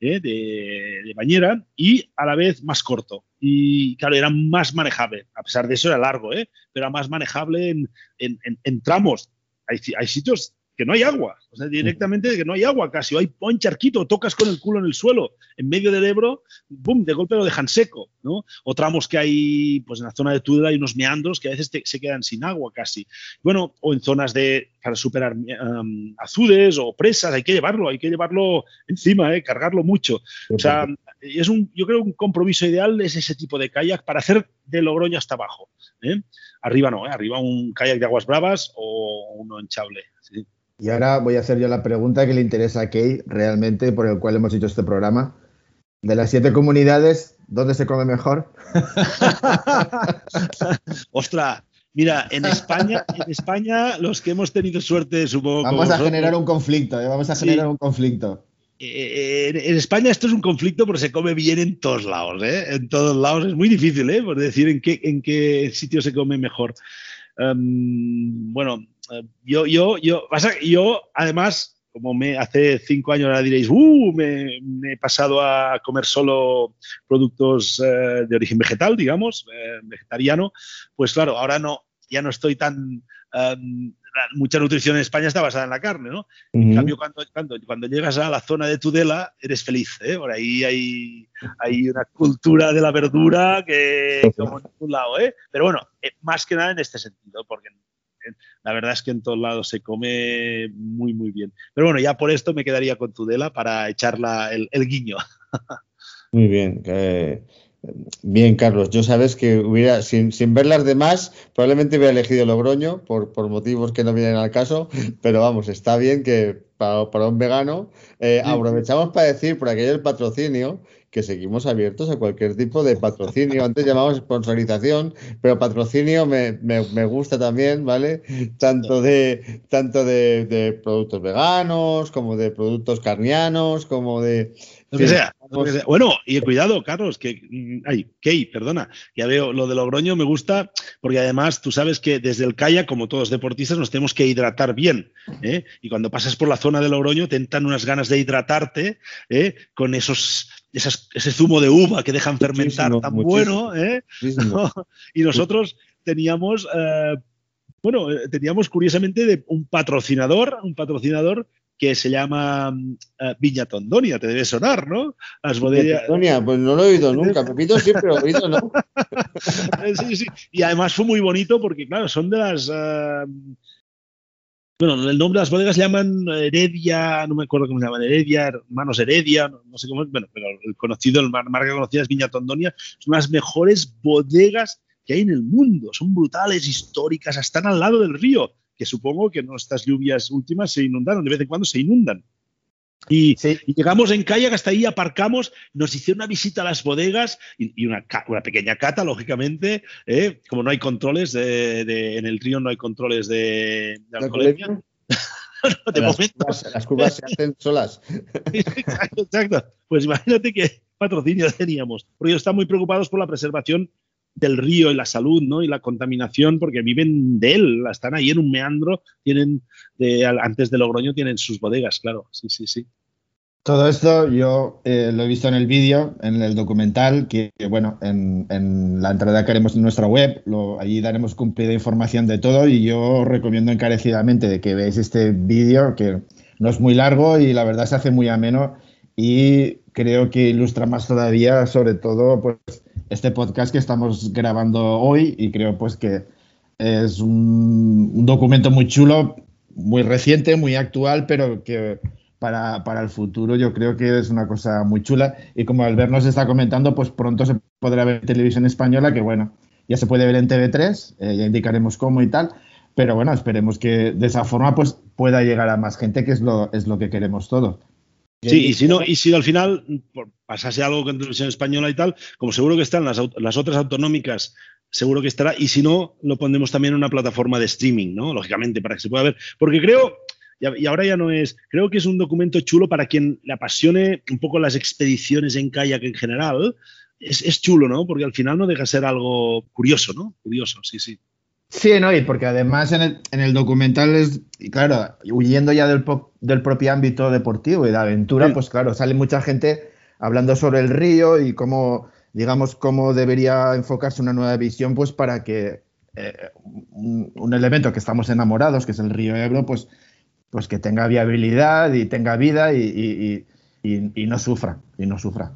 ¿eh? de, bañera, y a la vez más corto. Y claro, era más manejable, a pesar de eso era largo, ¿eh? pero era más manejable en, en, tramos. Hay, hay, sitios que no hay agua, o sea, directamente que no hay agua casi, o hay un charquito, tocas con el culo en el suelo, en medio del Ebro, ¡bum!, de golpe lo dejan seco, ¿no? O tramos que hay, pues en la zona de Tudela hay unos meandros que a veces se quedan sin agua casi. Bueno, o en zonas de, para superar um, azudes o presas, hay que llevarlo, hay que llevarlo encima, ¿eh? cargarlo mucho. O sea, es un, yo creo que un compromiso ideal es ese tipo de kayak para hacer de Logroño hasta abajo. ¿eh? Arriba no, ¿eh? arriba un kayak de aguas bravas o uno hinchable. ¿Sí? Y ahora voy a hacer yo la pregunta que le interesa a Kay realmente, por el cual hemos hecho este programa. De las siete comunidades, ¿dónde se come mejor? Ostras, mira, en España, en España, los que hemos tenido suerte, supongo. Vamos a generar un conflicto, ¿eh? vamos a generar un conflicto. Eh, en España esto es un conflicto porque se come bien en todos lados, ¿eh? En todos lados es muy difícil, ¿eh? Por decir en qué, en qué sitio se come mejor. Em, bueno, yo, yo, yo, yo, además, como me hace cinco años ahora diréis, uh, me, he pasado a comer solo productos eh, de origen vegetal, digamos, eh, vegetariano, pues claro, ahora no, ya no estoy tan... Em, mucha nutrición en España está basada en la carne, ¿no? En cambio, cuando, cuando, cuando, llegas a la zona de Tudela, eres feliz, ¿eh? Por ahí hay, hay una cultura de la verdura que como en ningún lado, ¿eh? Pero bueno, más que nada en este sentido, porque la verdad es que en todos lados se come muy, muy bien. Pero bueno, ya por esto me quedaría con Tudela para echarla el, guiño. Muy bien. Bien, Carlos, yo sabes que hubiera, sin, ver las demás, probablemente hubiera elegido Logroño por, por, motivos que no vienen al caso, pero vamos, está bien que para, un vegano eh, aprovechamos para decir por aquello el patrocinio que seguimos abiertos a cualquier tipo de patrocinio. Antes llamamos sponsorización, pero patrocinio me, gusta también, ¿vale? Tanto de tanto de, productos veganos, como de productos carnianos, como de. Lo que, sea, Bueno, y cuidado, Carlos, que. Mm, ay, Key, perdona. Ya veo, lo de Logroño me gusta, porque además tú sabes que desde el kayak, como todos deportistas, nos tenemos que hidratar bien. ¿eh? Y cuando pasas por la zona de Logroño, te entran unas ganas de hidratarte ¿eh? con esos ese zumo de uva que dejan fermentar tan bueno, ¿eh? y nosotros teníamos, eh, bueno, eh, teníamos curiosamente un patrocinador, un patrocinador que se llama uh, Viña Tondonia, te debe sonar, ¿no? Las bodegas. Tondonia, pues no lo he oído nunca, Pepito siempre lo he oído, ¿no? sí, sí, y además fue muy bonito porque, claro, son de las bueno, el nombre de las bodegas se llaman Heredia, no me acuerdo cómo se llaman, Heredia, Hermanos Heredia, no, sé cómo, bueno, pero el conocido, la marca conocida es Viña Tondonia, son las mejores bodegas que hay en el mundo, son brutales, históricas, están al lado del río, que supongo que en estas lluvias últimas se inundaron, de vez en cuando se inundan. Y, llegamos en kayak hasta ahí, aparcamos, nos hicieron una visita a las bodegas y, una, pequeña cata, lógicamente. ¿eh? Como no hay controles en el río, no hay controles de, alcoholemia. las, curvas, se hacen solas. exacto, exacto. Pues imagínate qué patrocinio teníamos. Porque ellos están muy preocupados por la preservación del río y la salud, ¿no? Y la contaminación, porque viven de él, están ahí en un meandro, tienen, de, antes de Logroño tienen sus bodegas, claro, sí, sí, sí. Todo esto yo eh, lo he visto en el vídeo, en el documental, que, bueno, en, la entrada que haremos en nuestra web, allí daremos cumplida información de todo y yo recomiendo encarecidamente de que veáis este vídeo, que no es muy largo y la verdad se hace muy ameno y creo que ilustra más todavía, sobre todo, pues este podcast que estamos grabando hoy y creo pues que es un, documento muy chulo, muy reciente, muy actual, pero que para, para, el futuro yo creo que es una cosa muy chula. Y como Albert nos está comentando, pues pronto se podrá ver en televisión española, que bueno, ya se puede ver en TV3, eh, ya indicaremos cómo y tal. Pero bueno, esperemos que de esa forma pues pueda llegar a más gente, que es lo, es lo que queremos todos. Sí, y si no, y si al final pasase algo con televisión española y tal, como seguro que están las, las otras autonómicas, seguro que estará, y si no, lo pondremos también en una plataforma de streaming, ¿no? Lógicamente, para que se pueda ver. Porque creo, y ahora ya no es, creo que es un documento chulo para quien le apasione un poco las expediciones en kayak en general. Es, es chulo, ¿no? Porque al final no deja de ser algo curioso, ¿no? Curioso, sí, sí. Sí, no, y porque además en el, en el documental es, y claro, huyendo ya del, del propio ámbito deportivo y de aventura, pues claro, sale mucha gente hablando sobre el río y cómo, digamos, cómo debería enfocarse una nueva visión, pues para que eh, un, elemento que estamos enamorados, que es el río Ebro, pues, pues que tenga viabilidad y tenga vida y, y, no sufra, y no sufra.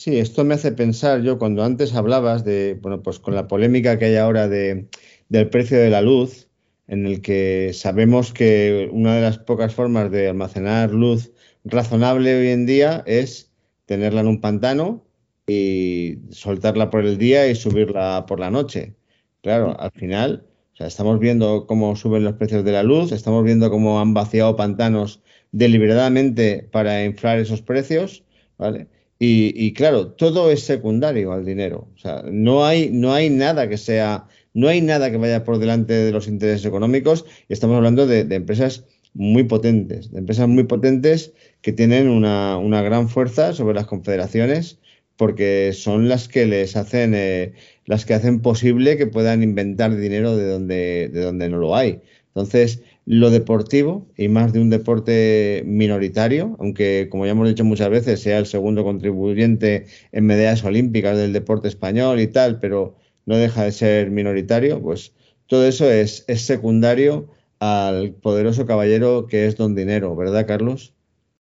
Sí, esto me hace pensar yo cuando antes hablabas de, bueno, pues con la polémica que hay ahora de, del precio de la luz, en el que sabemos que una de las pocas formas de almacenar luz razonable hoy en día es tenerla en un pantano y soltarla por el día y subirla por la noche. Claro, al final, o sea, estamos viendo cómo suben los precios de la luz, estamos viendo cómo han vaciado pantanos deliberadamente para inflar esos precios, ¿vale? Y, claro, todo es secundario al dinero. O sea, no hay, no hay nada que sea, no hay nada que vaya por delante de los intereses económicos. Y estamos hablando de, empresas muy potentes, de empresas muy potentes que tienen una, gran fuerza sobre las confederaciones, porque son las que les hacen, eh, las que hacen posible que puedan inventar dinero de donde, de donde no lo hay. Entonces, lo deportivo y más de un deporte minoritario, aunque como ya hemos dicho muchas veces sea el segundo contribuyente en medallas olímpicas del deporte español y tal, pero no deja de ser minoritario, pues todo eso es, es secundario al poderoso caballero que es don dinero, ¿verdad, Carlos?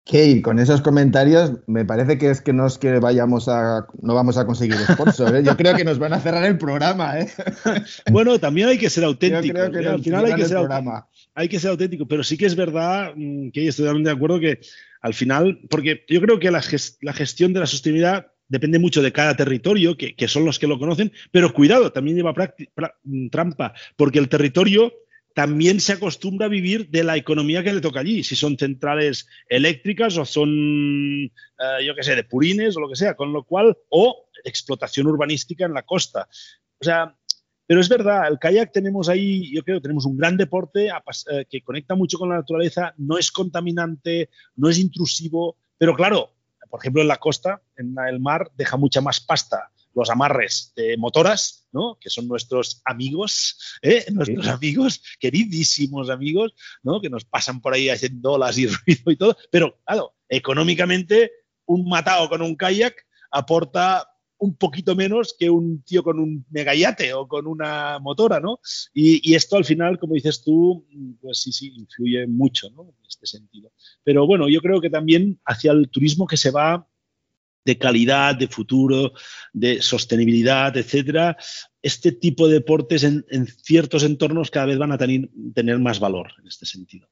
Kate, con esos comentarios, me parece que es que no es que vayamos a, no vamos a conseguir sponsor. ¿eh? Yo creo que nos van a cerrar el programa. ¿eh? Bueno, también hay que ser auténtico. ¿eh? Al final hay que ser, hay que ser auténtico, pero sí que es verdad mm, que estoy totalmente de acuerdo que al final, porque yo creo que la, gestión de la sostenibilidad depende mucho de cada territorio, que, son los que lo conocen, pero cuidado, también lleva mm, trampa, porque el territorio también se acostumbra a vivir de la economía que le toca allí, si son centrales eléctricas o son, eh, yo qué sé, de purines o lo que sea, con lo cual, o explotación urbanística en la costa. O sea, pero es verdad, el kayak tenemos ahí, yo creo, tenemos un gran deporte eh, que conecta mucho con la naturaleza, no es contaminante, no es intrusivo, pero claro, por ejemplo, en la costa, en el mar, deja mucha más pasta los amarres de motoras, ¿no? que son nuestros amigos, ¿eh? nuestros amigos, queridísimos amigos, ¿no? que nos pasan por ahí haciendo olas y ruido y todo, pero claro, económicamente un matado con un kayak aporta un poquito menos que un tío con un megayate o con una motora, ¿no? Y, esto al final, como dices tú, pues sí, sí, influye mucho, ¿no? En este sentido. Pero bueno, yo creo que también hacia el turismo que se va de calidad, de futuro, de sostenibilidad, etcétera, este tipo de deportes en, ciertos entornos cada vez van a tener, tener, más valor en este sentido.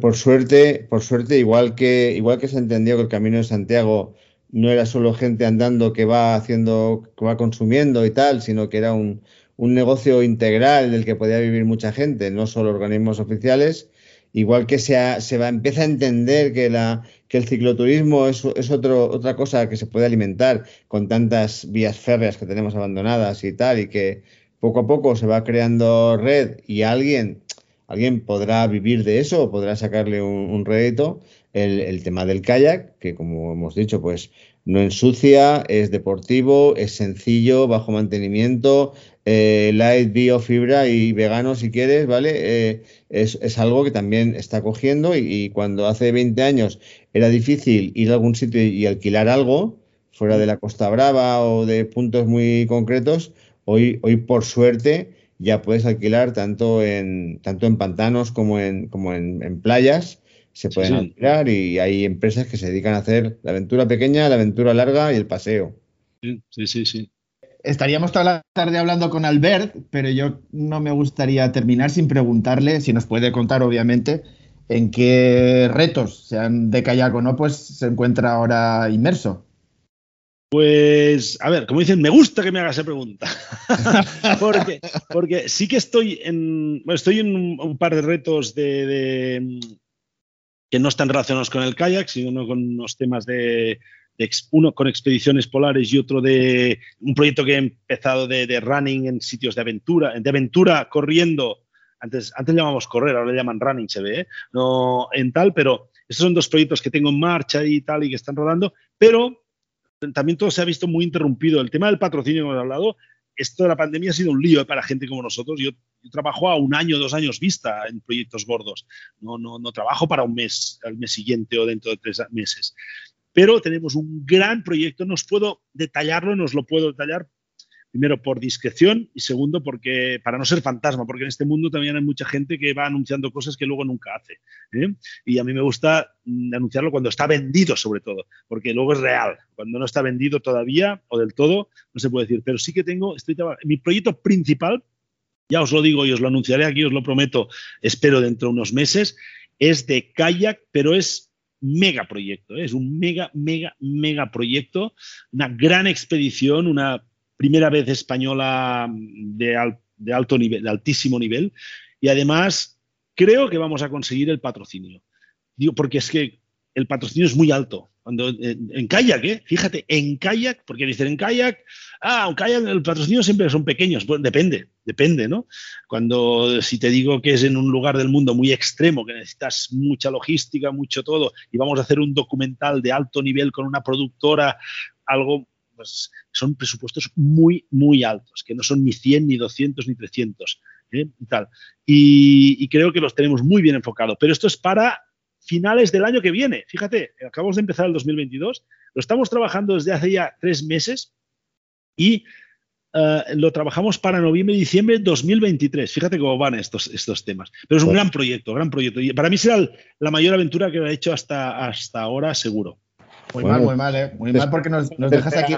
Por suerte, por suerte, igual que, igual que se entendió que el Camino de Santiago no era solo gente andando que va haciendo, va consumiendo y tal, sino que era un, un negocio integral del que podía vivir mucha gente, no solo organismos oficiales, igual que se, se va, empieza a entender que, la, que el cicloturismo es, es otro, otra cosa que se puede alimentar con tantas vías férreas que tenemos abandonadas y tal, y que poco a poco se va creando red y alguien, alguien podrá vivir de eso podrá sacarle un, un rédito, el, tema del kayak, que como hemos dicho, pues no ensucia, es deportivo, es sencillo, bajo mantenimiento, eh, light, bio, fibra y vegano si quieres, ¿vale? Eh, es, algo que también está cogiendo y, cuando hace 20 años era difícil ir a algún sitio y, alquilar algo fuera de la Costa Brava o de puntos muy concretos, hoy, hoy por suerte ya puedes alquilar tanto en, tanto en pantanos como en, como en playas se pueden alquilar y hay empresas que se dedican a hacer la aventura pequeña, la aventura larga y el paseo. Sí, sí, sí. Estaríamos toda la tarde hablando con Albert, pero yo no me gustaría terminar sin preguntarle, si nos puede contar, obviamente, en qué retos, sean de kayak o no, pues se encuentra ahora inmerso. Pues, a ver, como dicen, me gusta que me hagas esa pregunta. porque, porque sí que estoy en, bueno, estoy en un, par de retos de, que no están relacionados con el kayak, sino con unos temas de, uno con expediciones polares y otro de un proyecto que he empezado de, running en sitios de aventura, de aventura corriendo. Antes, antes llamamos correr, ahora le llaman running, se ve, ¿eh? no en tal, pero estos son dos proyectos que tengo en marcha y tal y que están rodando, pero también todo se ha visto muy interrumpido. El tema del patrocinio que hemos hablado, esto de la pandemia ha sido un lío para gente como nosotros. Yo yo trabajo a un año, dos años vista en proyectos gordos. No, no, no trabajo para un mes, al mes siguiente o dentro de tres meses. Pero tenemos un gran proyecto, no os puedo detallarlo, no os lo puedo detallar primero por discreción y segundo porque para no ser fantasma, porque en este mundo también hay mucha gente que va anunciando cosas que luego nunca hace. ¿eh? Y a mí me gusta mm, anunciarlo cuando está vendido sobre todo, porque luego es real. Cuando no está vendido todavía o del todo, no se puede decir. Pero sí que tengo, estoy, mi proyecto principal ya os lo digo y os lo anunciaré aquí, os lo prometo, espero dentro de unos meses, es de kayak, pero es mega proyecto, ¿eh? es un mega, mega, mega proyecto, una gran expedición, una primera vez española de, alto nivel, de altísimo nivel, y además creo que vamos a conseguir el patrocinio. Digo, porque es que el patrocinio es muy alto. Cuando, en, kayak, ¿eh? fíjate, en kayak, porque dicen en kayak, ah, en kayak el patrocinio siempre son pequeños. Bueno, depende, depende, ¿no? Cuando, si te digo que es en un lugar del mundo muy extremo, que necesitas mucha logística, mucho todo, y vamos a hacer un documental de alto nivel con una productora, algo, pues son presupuestos muy, muy altos, que no son ni 100, ni 200, ni 300. ¿eh? Y, tal. Y, y creo que los tenemos muy bien enfocados. Pero esto es para finales del año que viene. Fíjate, acabamos de empezar el 2022, lo estamos trabajando desde hace ya tres meses y eh, lo trabajamos para noviembre y diciembre de 2023. Fíjate cómo van estos, estos temas. Pero es un gran proyecto, gran proyecto. Y para mí será la mayor aventura que he hecho hasta, hasta ahora, seguro. Muy mal, muy mal, ¿eh? Muy mal porque nos, dejas aquí.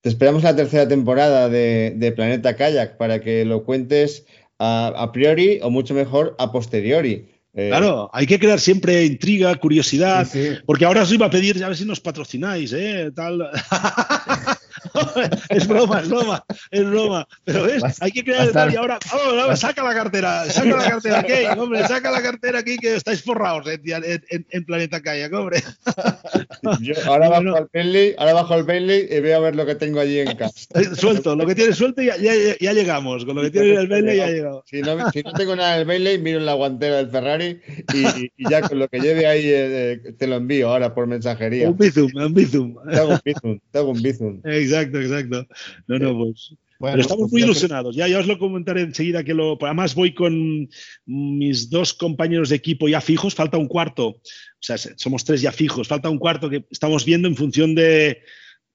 Te esperamos la tercera temporada de, Planeta Kayak para que lo cuentes a, priori o mucho mejor a posteriori. Eh, claro, hay que crear siempre intriga, curiosidad, porque ahora os iba a pedir a ver si nos patrocináis, ¿eh? Tal. es broma, es broma, es broma. Pero ves, hay que crear el y ahora, vamos, saca la cartera, saca la cartera aquí, hombre, saca la cartera aquí que estáis forrados en, Planeta Kayak, hombre. ahora, bajo al Bentley, ahora bajo al Bentley y voy a ver lo que tengo allí en casa. Eh, suelto, lo que tienes suelto ya, ya, llegamos. Con lo que tienes en el Bentley ya llegamos. Si no, si no tengo nada en el Bentley, miro en la guantera del Ferrari y, ya con lo que lleve ahí eh, eh, te lo envío ahora por mensajería. Un bizum, un bizum. Te hago un bizum, te hago un bizum. Exacto, exacto. No, no, pues. Pero estamos pues muy ilusionados. Ya, ya os lo comentaré enseguida que lo. Además, voy con mis dos compañeros de equipo ya fijos. Falta un cuarto. O sea, somos tres ya fijos. Falta un cuarto que estamos viendo en función de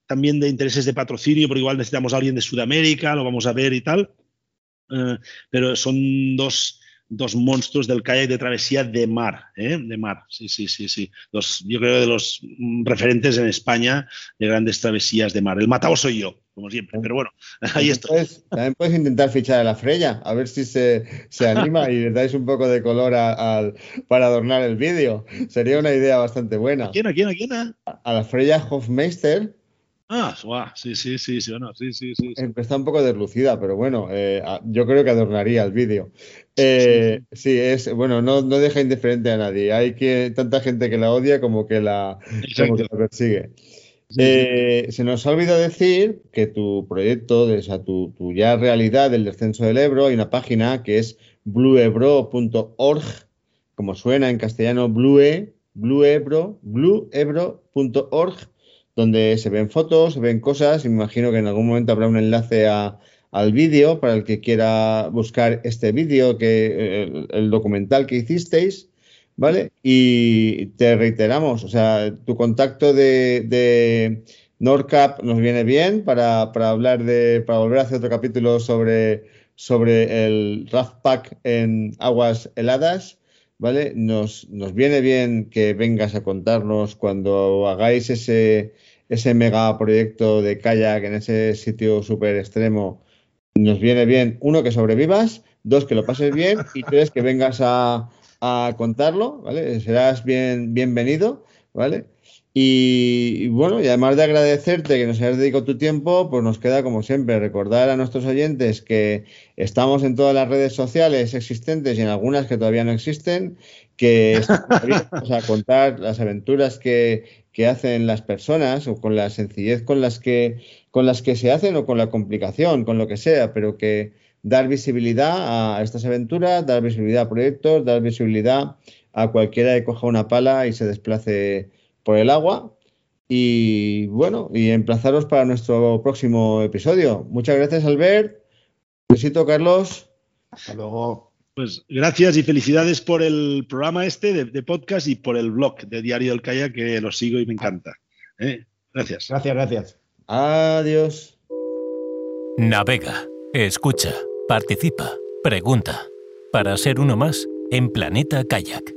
también de intereses de patrocinio, porque igual necesitamos a alguien de Sudamérica, lo vamos a ver y tal. Eh, pero son dos dos monstruos del kayak de travesía de mar, ¿eh? de mar, sí, sí, sí, sí. yo creo de los referentes en España de grandes travesías de mar. El matado soy yo, como siempre, pero bueno, ahí está. también puedes intentar fichar a la Freya, a ver si se, anima y le dais un poco de color para adornar el vídeo. Sería una idea bastante buena. ¿A quién, a quién, a quién? A la Freya Hofmeister Ah, sí, sí, sí, sí, sí, sí, sí, Está un poco deslucida, pero bueno, eh, yo creo que adornaría el vídeo. Eh, sí, es, bueno, no, no, deja indiferente a nadie. Hay que, tanta gente que la odia como que la, persigue. Eh, se nos ha olvidado decir que tu proyecto, o sea, tu, tu, ya realidad del descenso del Ebro, hay una página que es blueebro.org, como suena en castellano, blue, blueebro, blueebro.org donde se ven fotos, se ven cosas, me imagino que en algún momento habrá un enlace al vídeo para el que quiera buscar este vídeo, que el, documental que hicisteis, ¿vale? Y te reiteramos, o sea, tu contacto de, de NordCap nos viene bien para, hablar de, para volver a hacer otro capítulo sobre, sobre el Raft Pack en aguas heladas. ¿Vale? Nos, nos viene bien que vengas a contarnos cuando hagáis ese, ese megaproyecto de kayak en ese sitio súper extremo, nos viene bien, uno, que sobrevivas, dos, que lo pases bien y tres, que vengas a, contarlo, ¿vale? Serás bien, bienvenido, ¿vale? Y, bueno, y además de agradecerte que nos hayas dedicado tu tiempo, pues nos queda como siempre recordar a nuestros oyentes que estamos en todas las redes sociales existentes y en algunas que todavía no existen, que contar las aventuras que, que hacen las personas o con la sencillez con las que con las que se hacen o con la complicación, con lo que sea, pero que dar visibilidad a estas aventuras, dar visibilidad a proyectos, dar visibilidad a cualquiera que coja una pala y se desplace por el agua. Y bueno, y emplazaros para nuestro próximo episodio. Muchas gracias, Albert. Besito, Carlos. Hasta luego. Pues gracias y felicidades por el programa este de, podcast y por el blog de Diario del Kayak que lo sigo y me encanta. ¿eh? Gracias. Gracias, gracias. Adiós. Navega, escucha, participa, pregunta. Para ser uno más en Planeta Kayak.